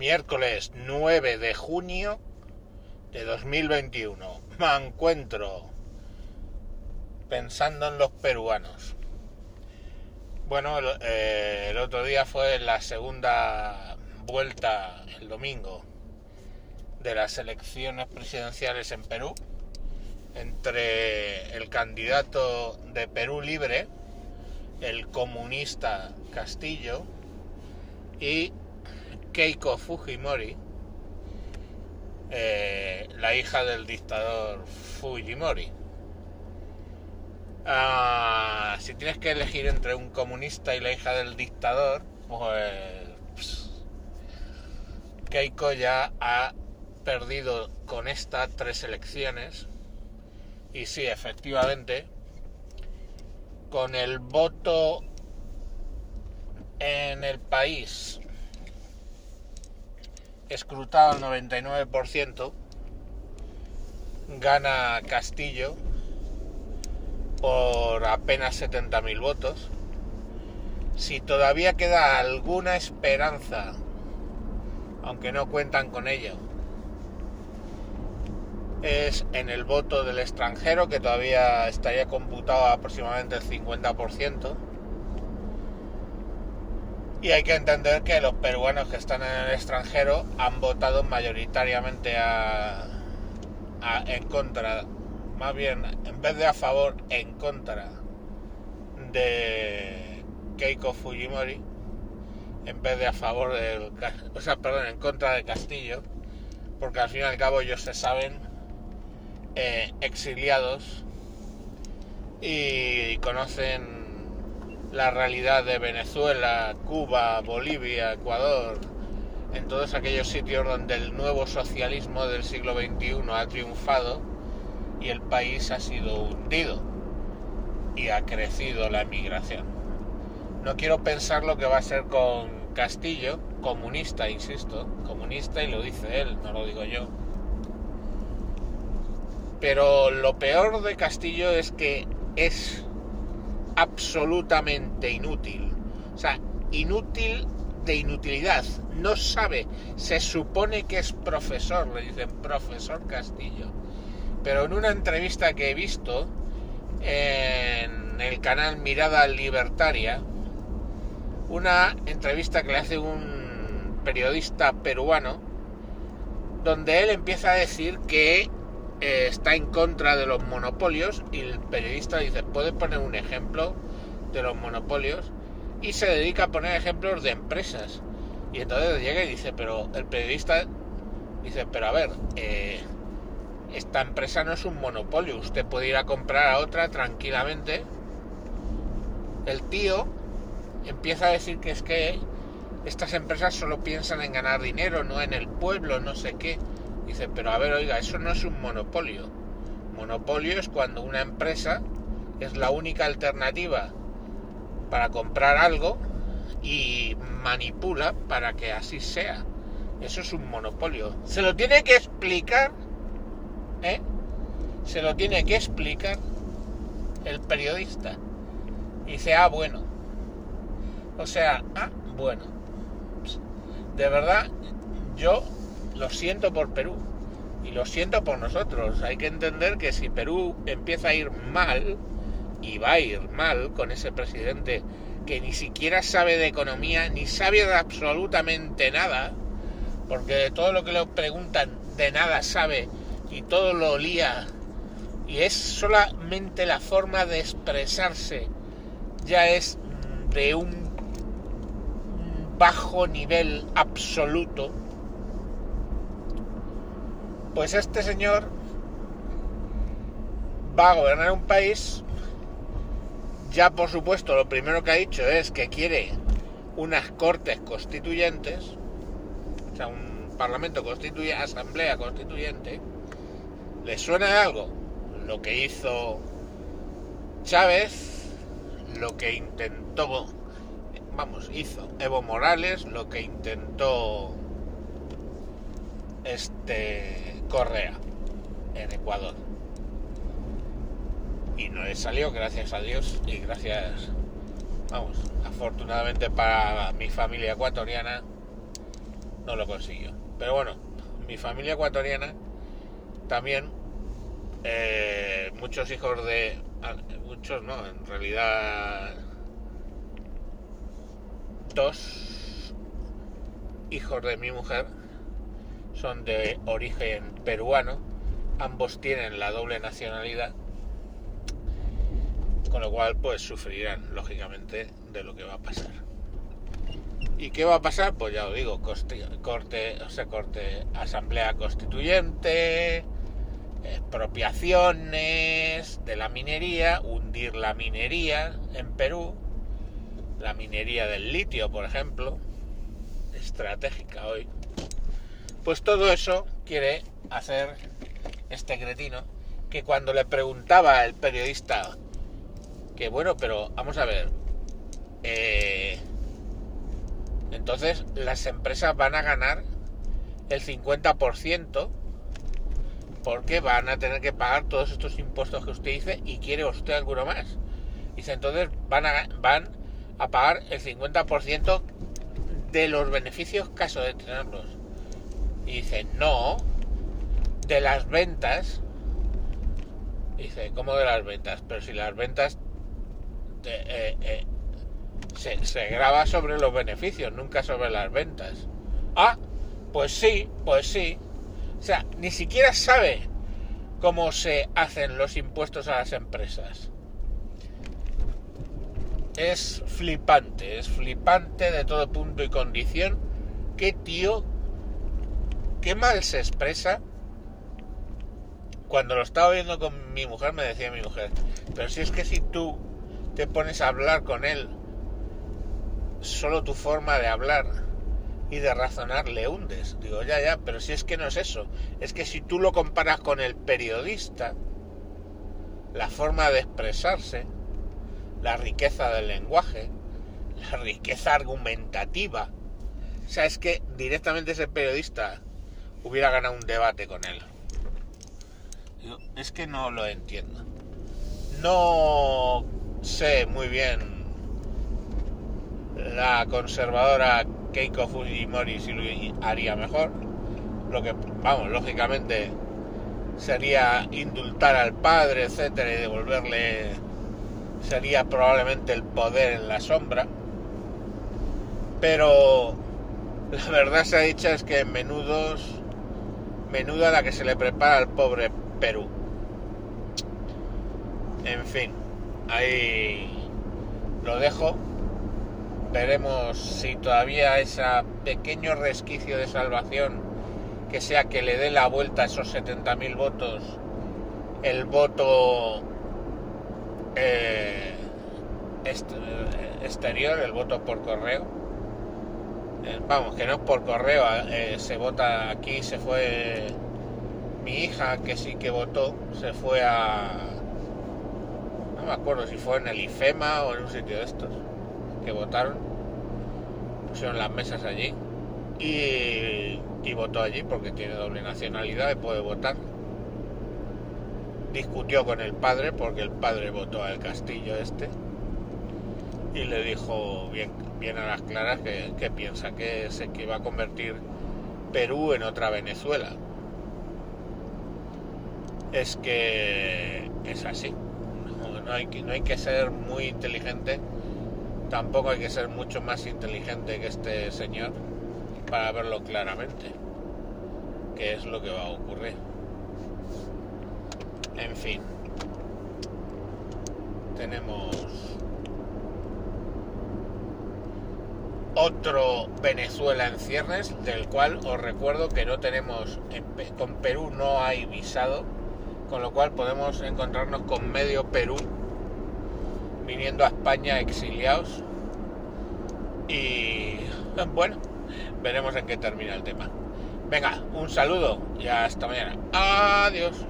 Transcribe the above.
miércoles 9 de junio de 2021. Me encuentro pensando en los peruanos. Bueno, el, eh, el otro día fue la segunda vuelta, el domingo, de las elecciones presidenciales en Perú, entre el candidato de Perú Libre, el comunista Castillo, y Keiko Fujimori, eh, la hija del dictador Fujimori. Ah, si tienes que elegir entre un comunista y la hija del dictador, pues Keiko ya ha perdido con esta tres elecciones y sí, efectivamente, con el voto en el país escrutado al 99%, gana Castillo por apenas 70.000 votos. Si todavía queda alguna esperanza, aunque no cuentan con ello, es en el voto del extranjero, que todavía estaría computado aproximadamente el 50%. Y hay que entender que los peruanos que están en el extranjero han votado mayoritariamente a, en contra, más bien en vez de a favor, en contra de Keiko Fujimori, en vez de a favor del, o sea, perdón, en contra de Castillo, porque al fin y al cabo ellos se saben eh, exiliados y conocen la realidad de Venezuela, Cuba, Bolivia, Ecuador, en todos aquellos sitios donde el nuevo socialismo del siglo XXI ha triunfado y el país ha sido hundido y ha crecido la emigración. No quiero pensar lo que va a ser con Castillo, comunista, insisto, comunista y lo dice él, no lo digo yo. Pero lo peor de Castillo es que es absolutamente inútil. O sea, inútil de inutilidad. No sabe. Se supone que es profesor, le dicen profesor Castillo. Pero en una entrevista que he visto en el canal Mirada Libertaria, una entrevista que le hace un periodista peruano, donde él empieza a decir que eh, está en contra de los monopolios y el periodista dice, ¿puede poner un ejemplo de los monopolios? Y se dedica a poner ejemplos de empresas. Y entonces llega y dice, pero el periodista dice, pero a ver, eh, esta empresa no es un monopolio, usted puede ir a comprar a otra tranquilamente. El tío empieza a decir que es que estas empresas solo piensan en ganar dinero, no en el pueblo, no sé qué. Dice, pero a ver, oiga, eso no es un monopolio. Monopolio es cuando una empresa es la única alternativa para comprar algo y manipula para que así sea. Eso es un monopolio. Se lo tiene que explicar, ¿eh? Se lo tiene que explicar el periodista. dice, ah, bueno. O sea, ah, bueno. De verdad, yo lo siento por Perú y lo siento por nosotros. Hay que entender que si Perú empieza a ir mal, y va a ir mal con ese presidente que ni siquiera sabe de economía, ni sabe de absolutamente nada, porque de todo lo que le preguntan de nada sabe y todo lo lía, y es solamente la forma de expresarse, ya es de un bajo nivel absoluto pues este señor va a gobernar un país, ya por supuesto lo primero que ha dicho es que quiere unas cortes constituyentes, o sea, un parlamento constituyente, asamblea constituyente, ¿le suena de algo? Lo que hizo Chávez, lo que intentó, vamos, hizo Evo Morales, lo que intentó este Correa en Ecuador. Y no le salió, gracias a Dios, y gracias, vamos, afortunadamente para mi familia ecuatoriana, no lo consiguió. Pero bueno, mi familia ecuatoriana también, eh, muchos hijos de... ah, Muchos no, en realidad dos hijos de mi mujer son de origen peruano, ambos tienen la doble nacionalidad, con lo cual pues sufrirán lógicamente de lo que va a pasar. ¿Y qué va a pasar? Pues ya os digo, corte, o sea, corte, asamblea constituyente, expropiaciones de la minería, hundir la minería en Perú, la minería del litio, por ejemplo, estratégica hoy. Pues todo eso quiere hacer este cretino que cuando le preguntaba el periodista que bueno, pero vamos a ver, eh, entonces las empresas van a ganar el 50% porque van a tener que pagar todos estos impuestos que usted dice y quiere usted alguno más. Dice, entonces van a, van a pagar el 50% de los beneficios caso de tenerlos. Dice, no, de las ventas. Dice, ¿cómo de las ventas? Pero si las ventas eh, eh, se, se graba sobre los beneficios, nunca sobre las ventas. Ah, pues sí, pues sí. O sea, ni siquiera sabe cómo se hacen los impuestos a las empresas. Es flipante, es flipante de todo punto y condición. Qué tío, qué mal se expresa. Cuando lo estaba viendo con mi mujer me decía mi mujer, pero si es que si tú te pones a hablar con él, solo tu forma de hablar y de razonar le hundes. Digo, ya, ya, pero si es que no es eso. Es que si tú lo comparas con el periodista, la forma de expresarse, la riqueza del lenguaje, la riqueza argumentativa, o sea, es que directamente ese periodista hubiera ganado un debate con él. Es que no lo entiendo. No sé muy bien la conservadora Keiko Fujimori si lo haría mejor. Lo que, vamos, lógicamente sería indultar al padre, etcétera, y devolverle sería probablemente el poder en la sombra. Pero la verdad se ha dicho es que menudos, menuda la que se le prepara al pobre Perú. En fin, ahí lo dejo. Veremos si todavía ese pequeño resquicio de salvación, que sea que le dé la vuelta a esos 70.000 votos, el voto eh, eh, exterior, el voto por correo. Eh, vamos, que no es por correo, eh, se vota aquí, se fue mi hija, que sí que votó, se fue a... No me acuerdo si fue en el IFEMA o en un sitio de estos, que votaron, pusieron las mesas allí y, y votó allí porque tiene doble nacionalidad y puede votar. Discutió con el padre porque el padre votó al castillo este y le dijo bien, bien a las claras que, que piensa que se que va a convertir Perú en otra Venezuela. Es que es así. No, no hay, que- no hay que ser muy inteligente, tampoco hay que ser mucho más inteligente que este señor para verlo claramente, qué es lo que va a ocurrir. En fin, tenemos otro Venezuela en ciernes, del cual os recuerdo que no tenemos, con Perú no hay visado, con lo cual podemos encontrarnos con medio Perú viniendo a España exiliados y bueno, veremos en qué termina el tema. Venga, un saludo y hasta mañana. Adiós.